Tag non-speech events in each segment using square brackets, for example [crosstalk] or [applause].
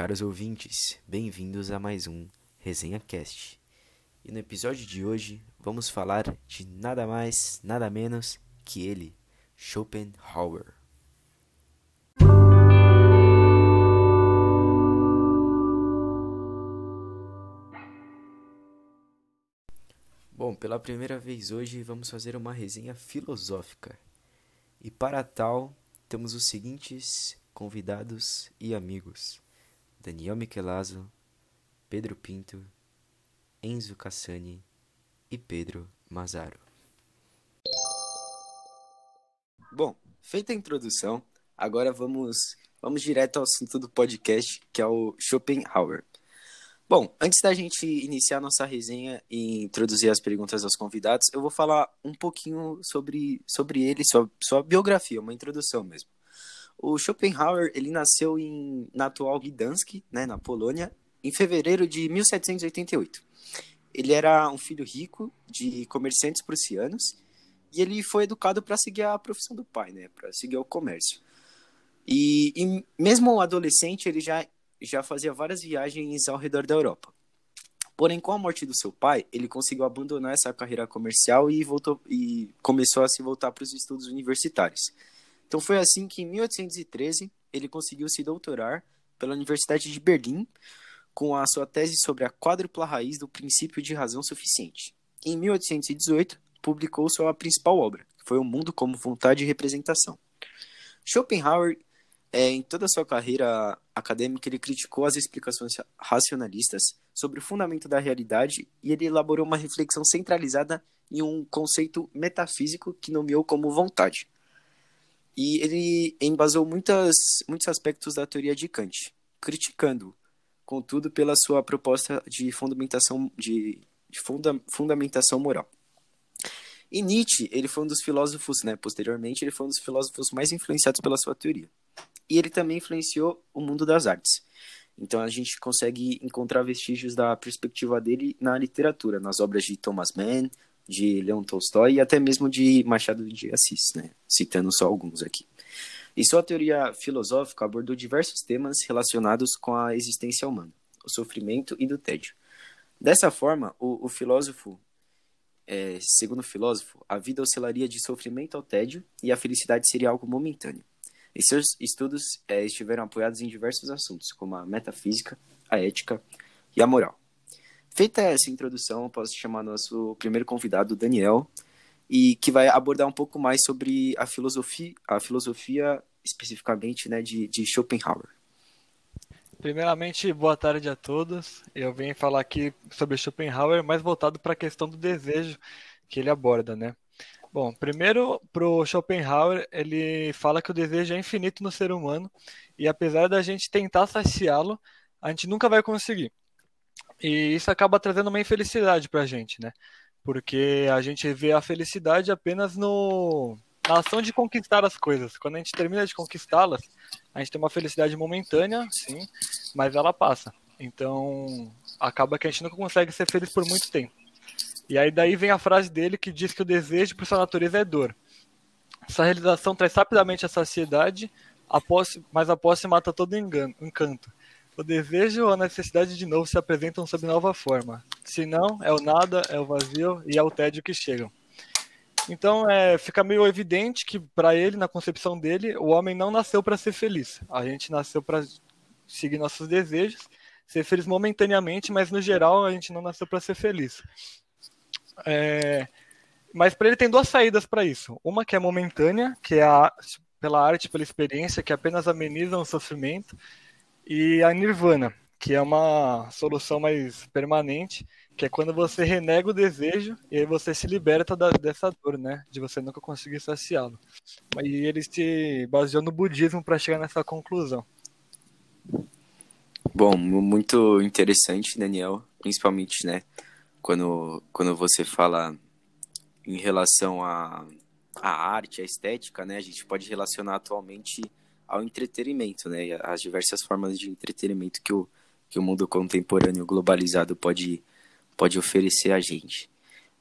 Caros ouvintes, bem-vindos a mais um Resenha Cast. E no episódio de hoje vamos falar de nada mais, nada menos que ele, Schopenhauer. Bom, pela primeira vez hoje vamos fazer uma resenha filosófica. E para tal, temos os seguintes convidados e amigos: Daniel Michelazzo, Pedro Pinto, Enzo Cassani e Pedro Mazaro. Bom, feita a introdução, agora vamos, vamos direto ao assunto do podcast, que é o Schopenhauer. Bom, antes da gente iniciar nossa resenha e introduzir as perguntas aos convidados, eu vou falar um pouquinho sobre, sobre ele, sua, sua biografia, uma introdução mesmo. O Schopenhauer, ele nasceu em, na atual Gdansk, né, na Polônia, em fevereiro de 1788. Ele era um filho rico de comerciantes prussianos e ele foi educado para seguir a profissão do pai, né, para seguir o comércio. E, e mesmo adolescente, ele já já fazia várias viagens ao redor da Europa. Porém, com a morte do seu pai, ele conseguiu abandonar essa carreira comercial e voltou e começou a se voltar para os estudos universitários. Então foi assim que em 1813 ele conseguiu se doutorar pela Universidade de Berlim com a sua tese sobre a quádrupla raiz do princípio de razão suficiente. Em 1818 publicou sua principal obra, que foi O Mundo como Vontade e Representação. Schopenhauer é, em toda a sua carreira acadêmica, ele criticou as explicações racionalistas sobre o fundamento da realidade e ele elaborou uma reflexão centralizada em um conceito metafísico que nomeou como vontade. E ele embasou muitas, muitos aspectos da teoria de Kant, criticando, contudo, pela sua proposta de fundamentação, de, de funda, fundamentação moral. E Nietzsche, ele foi um dos filósofos, né, posteriormente, ele foi um dos filósofos mais influenciados pela sua teoria e ele também influenciou o mundo das artes. Então a gente consegue encontrar vestígios da perspectiva dele na literatura, nas obras de Thomas Mann, de Leon Tolstói e até mesmo de Machado de Assis, né? citando só alguns aqui. E sua teoria filosófica abordou diversos temas relacionados com a existência humana, o sofrimento e do tédio. Dessa forma, o, o filósofo, é, segundo o filósofo, a vida oscilaria de sofrimento ao tédio e a felicidade seria algo momentâneo. E seus estudos é, estiveram apoiados em diversos assuntos, como a metafísica, a ética e a moral. Feita essa introdução, posso chamar nosso primeiro convidado, Daniel, e que vai abordar um pouco mais sobre a filosofia, a filosofia especificamente né, de, de Schopenhauer. Primeiramente, boa tarde a todos. Eu venho falar aqui sobre Schopenhauer, mais voltado para a questão do desejo que ele aborda, né? Bom, primeiro, pro Schopenhauer, ele fala que o desejo é infinito no ser humano e apesar da gente tentar saciá-lo, a gente nunca vai conseguir. E isso acaba trazendo uma infelicidade para a gente, né? Porque a gente vê a felicidade apenas no na ação de conquistar as coisas. Quando a gente termina de conquistá-las, a gente tem uma felicidade momentânea, sim, mas ela passa. Então, acaba que a gente nunca consegue ser feliz por muito tempo. E aí daí vem a frase dele que diz que o desejo por sua natureza é dor. Essa realização traz rapidamente a saciedade, mas a posse mata todo encanto. O desejo ou a necessidade de novo se apresentam sob nova forma. Se não, é o nada, é o vazio e é o tédio que chegam. Então é, fica meio evidente que para ele, na concepção dele, o homem não nasceu para ser feliz. A gente nasceu para seguir nossos desejos, ser feliz momentaneamente, mas no geral a gente não nasceu para ser feliz. É, mas para ele tem duas saídas para isso. Uma que é momentânea, que é a, pela arte, pela experiência, que apenas ameniza o sofrimento, e a nirvana, que é uma solução mais permanente, que é quando você renega o desejo e aí você se liberta da, dessa dor, né? De você nunca conseguir saciá-lo. E ele se baseou no budismo para chegar nessa conclusão. Bom, muito interessante, Daniel, principalmente, né? quando, quando você fala em relação à a, a arte, a estética, né, a gente pode relacionar atualmente ao entretenimento, né, as diversas formas de entretenimento que o, que o mundo contemporâneo globalizado pode, pode oferecer a gente.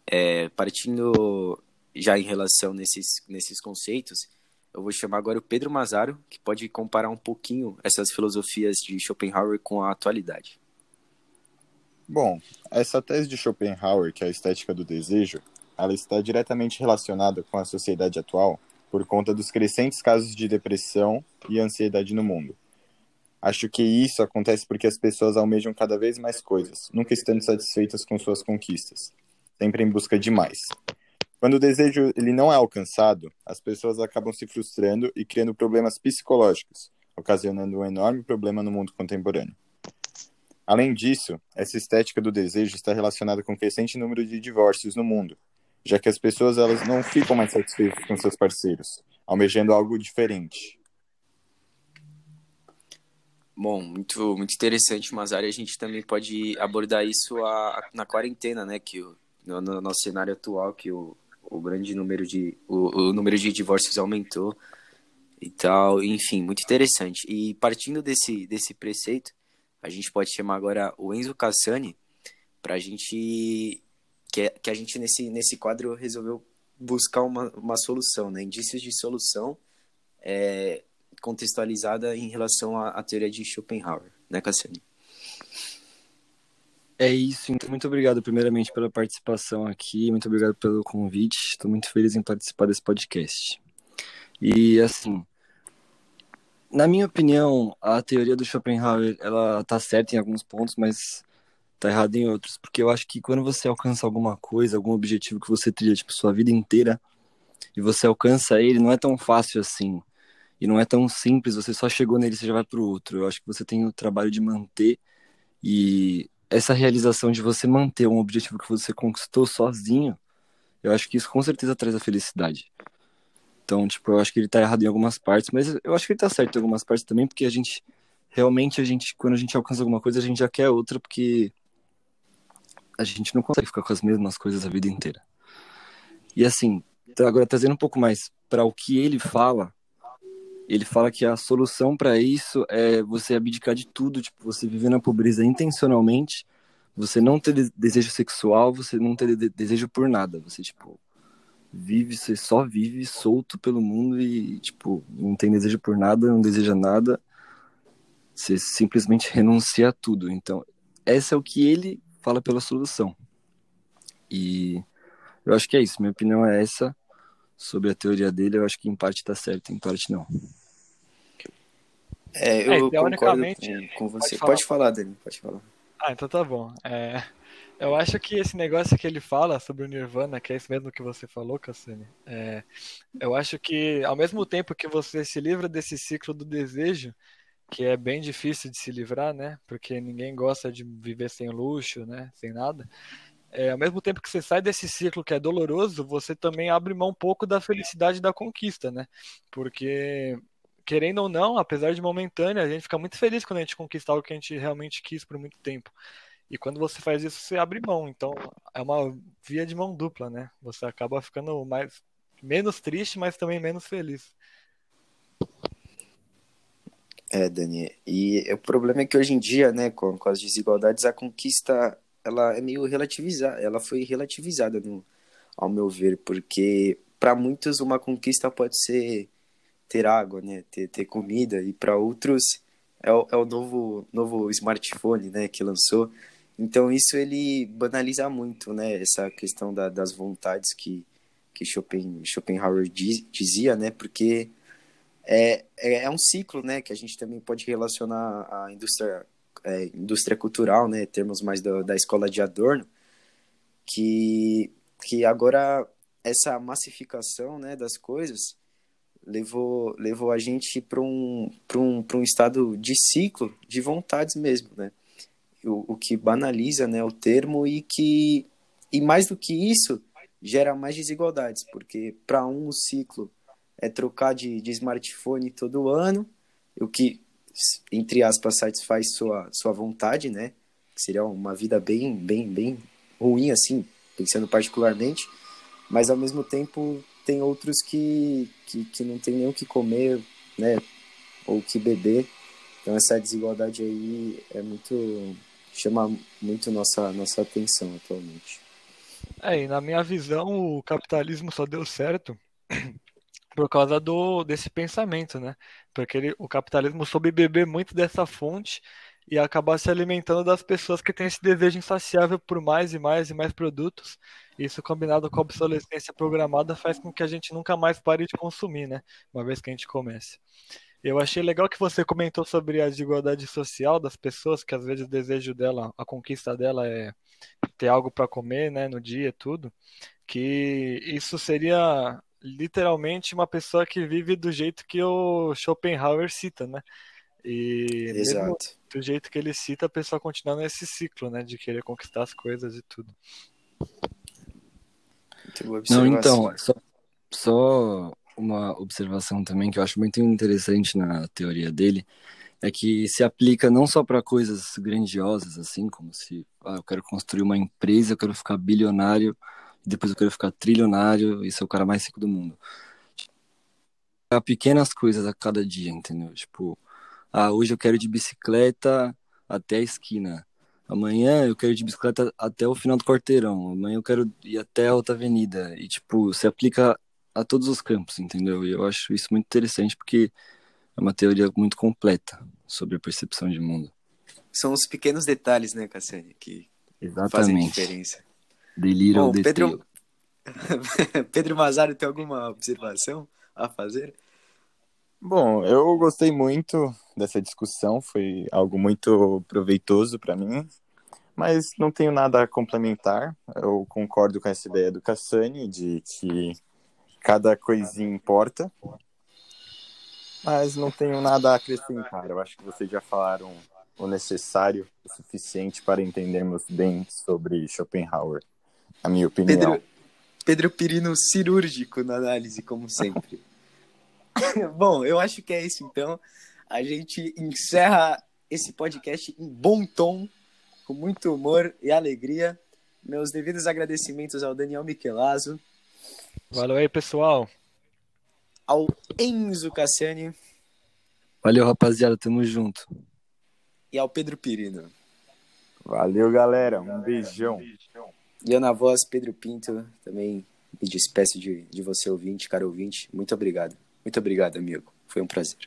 É, partindo já em relação nesses, nesses conceitos, eu vou chamar agora o Pedro Mazaro, que pode comparar um pouquinho essas filosofias de Schopenhauer com a atualidade. Bom, essa tese de Schopenhauer, que é a estética do desejo, ela está diretamente relacionada com a sociedade atual por conta dos crescentes casos de depressão e ansiedade no mundo. Acho que isso acontece porque as pessoas almejam cada vez mais coisas, nunca estando satisfeitas com suas conquistas, sempre em busca de mais. Quando o desejo ele não é alcançado, as pessoas acabam se frustrando e criando problemas psicológicos, ocasionando um enorme problema no mundo contemporâneo. Além disso, essa estética do desejo está relacionada com o crescente número de divórcios no mundo, já que as pessoas elas não ficam mais satisfeitas com seus parceiros, almejando algo diferente. Bom, muito, muito interessante, Mazari. A gente também pode abordar isso a, a, na quarentena, né? Que o, no, no, nosso cenário atual, que o, o grande número de o, o número de divórcios aumentou e tal, enfim, muito interessante. E partindo desse desse preceito, a gente pode chamar agora o Enzo Cassani para a gente que, que a gente nesse nesse quadro resolveu buscar uma, uma solução, né? Indícios de solução é, contextualizada em relação à, à teoria de Schopenhauer, né, Cassani? É isso, então muito obrigado primeiramente pela participação aqui, muito obrigado pelo convite, estou muito feliz em participar desse podcast. E assim, na minha opinião, a teoria do Schopenhauer, ela tá certa em alguns pontos, mas tá errada em outros, porque eu acho que quando você alcança alguma coisa, algum objetivo que você trilha tipo sua vida inteira, e você alcança ele, não é tão fácil assim. E não é tão simples, você só chegou nele, você já vai pro outro. Eu acho que você tem o trabalho de manter e essa realização de você manter um objetivo que você conquistou sozinho, eu acho que isso com certeza traz a felicidade. Então, tipo, eu acho que ele tá errado em algumas partes, mas eu acho que ele tá certo em algumas partes também, porque a gente realmente a gente quando a gente alcança alguma coisa, a gente já quer outra porque a gente não consegue ficar com as mesmas coisas a vida inteira. E assim, agora trazendo um pouco mais para o que ele fala, ele fala que a solução para isso é você abdicar de tudo, tipo, você viver na pobreza intencionalmente, você não ter desejo sexual, você não ter desejo por nada, você tipo vive, você só vive solto pelo mundo e tipo, não tem desejo por nada, não deseja nada. Você simplesmente renuncia a tudo. Então, essa é o que ele fala pela solução. E eu acho que é isso, minha opinião é essa sobre a teoria dele, eu acho que em parte está certo, em parte não. É, eu é, concordo com, você. Pode falar. pode falar, Dani, pode falar. Ah, então tá bom. É, eu acho que esse negócio que ele fala sobre o Nirvana, que é isso mesmo que você falou, Cassini, é, eu acho que ao mesmo tempo que você se livra desse ciclo do desejo, que é bem difícil de se livrar, né? Porque ninguém gosta de viver sem luxo, né? Sem nada. É, ao mesmo tempo que você sai desse ciclo que é doloroso, você também abre mão um pouco da felicidade da conquista, né? Porque querendo ou não, apesar de momentânea, a gente fica muito feliz quando a gente conquista algo que a gente realmente quis por muito tempo. E quando você faz isso, você abre mão. Então, é uma via de mão dupla, né? Você acaba ficando mais menos triste, mas também menos feliz. É, Dani. E o problema é que hoje em dia, né, com, com as desigualdades, a conquista ela é meio relativizada. Ela foi relativizada, no, ao meu ver, porque para muitos uma conquista pode ser ter água, né? Ter, ter comida. E para outros é o, é o novo, novo smartphone, né? Que lançou. Então isso ele banaliza muito, né? Essa questão da, das vontades que, que Schopen, Schopenhauer diz, dizia, né? Porque é, é, é, um ciclo, né? Que a gente também pode relacionar à indústria, é, indústria cultural, né? Termos mais da, da escola de Adorno, que, que agora essa massificação né, das coisas levou, levou a gente para um, um, um estado de ciclo de vontades mesmo, né? O, o que banaliza né, o termo e que, e mais do que isso, gera mais desigualdades, porque para um o ciclo é trocar de, de smartphone todo ano, o que, entre aspas, satisfaz sua, sua vontade, né? Seria uma vida bem, bem, bem ruim, assim, pensando particularmente, mas ao mesmo tempo tem outros que, que, que não tem nem o que comer, né? Ou o que beber. Então essa desigualdade aí é muito chama muito nossa nossa atenção atualmente. É, e na minha visão o capitalismo só deu certo [clears throat] por causa do desse pensamento, né? Porque ele, o capitalismo soube beber muito dessa fonte e acabar se alimentando das pessoas que têm esse desejo insaciável por mais e mais e mais produtos. Isso combinado com a obsolescência programada faz com que a gente nunca mais pare de consumir, né? Uma vez que a gente comece. Eu achei legal que você comentou sobre a desigualdade social das pessoas, que às vezes o desejo dela, a conquista dela é ter algo para comer, né, no dia, tudo. Que isso seria literalmente uma pessoa que vive do jeito que o Schopenhauer cita, né? E mesmo do jeito que ele cita, a pessoa continua nesse ciclo, né? De querer conquistar as coisas e tudo. Não, então, só, só uma observação também que eu acho muito interessante na teoria dele é que se aplica não só para coisas grandiosas, assim, como se ah, eu quero construir uma empresa, eu quero ficar bilionário, depois eu quero ficar trilionário e ser o cara mais rico do mundo. Há pequenas coisas a cada dia, entendeu? Tipo, ah, hoje eu quero ir de bicicleta até a esquina. Amanhã eu quero ir de bicicleta até o final do quarteirão. Amanhã eu quero ir até a outra avenida. E, tipo, se aplica a todos os campos, entendeu? E eu acho isso muito interessante porque é uma teoria muito completa sobre a percepção de mundo. São os pequenos detalhes, né, Cassiane, que Exatamente. fazem diferença. Delírio Bom, Pedro... [laughs] Pedro Mazaro tem alguma observação a fazer? Bom, eu gostei muito dessa discussão, foi algo muito proveitoso para mim, mas não tenho nada a complementar. Eu concordo com essa ideia do Cassani de que cada coisinha importa, mas não tenho nada a acrescentar. Eu acho que vocês já falaram o necessário, o suficiente para entendermos bem sobre Schopenhauer, na minha opinião. Pedro, Pedro Pirino cirúrgico na análise, como sempre. [laughs] Bom, eu acho que é isso então. A gente encerra esse podcast em bom tom, com muito humor e alegria. Meus devidos agradecimentos ao Daniel Michelazzo. Valeu aí, pessoal. Ao Enzo Cassiani. Valeu, rapaziada. Tamo junto. E ao Pedro Pirino. Valeu, galera. Um beijão. E eu na voz, Pedro Pinto, também me despeço de, de você, ouvinte, cara ouvinte. Muito obrigado. Muito obrigado, amigo. Foi um prazer.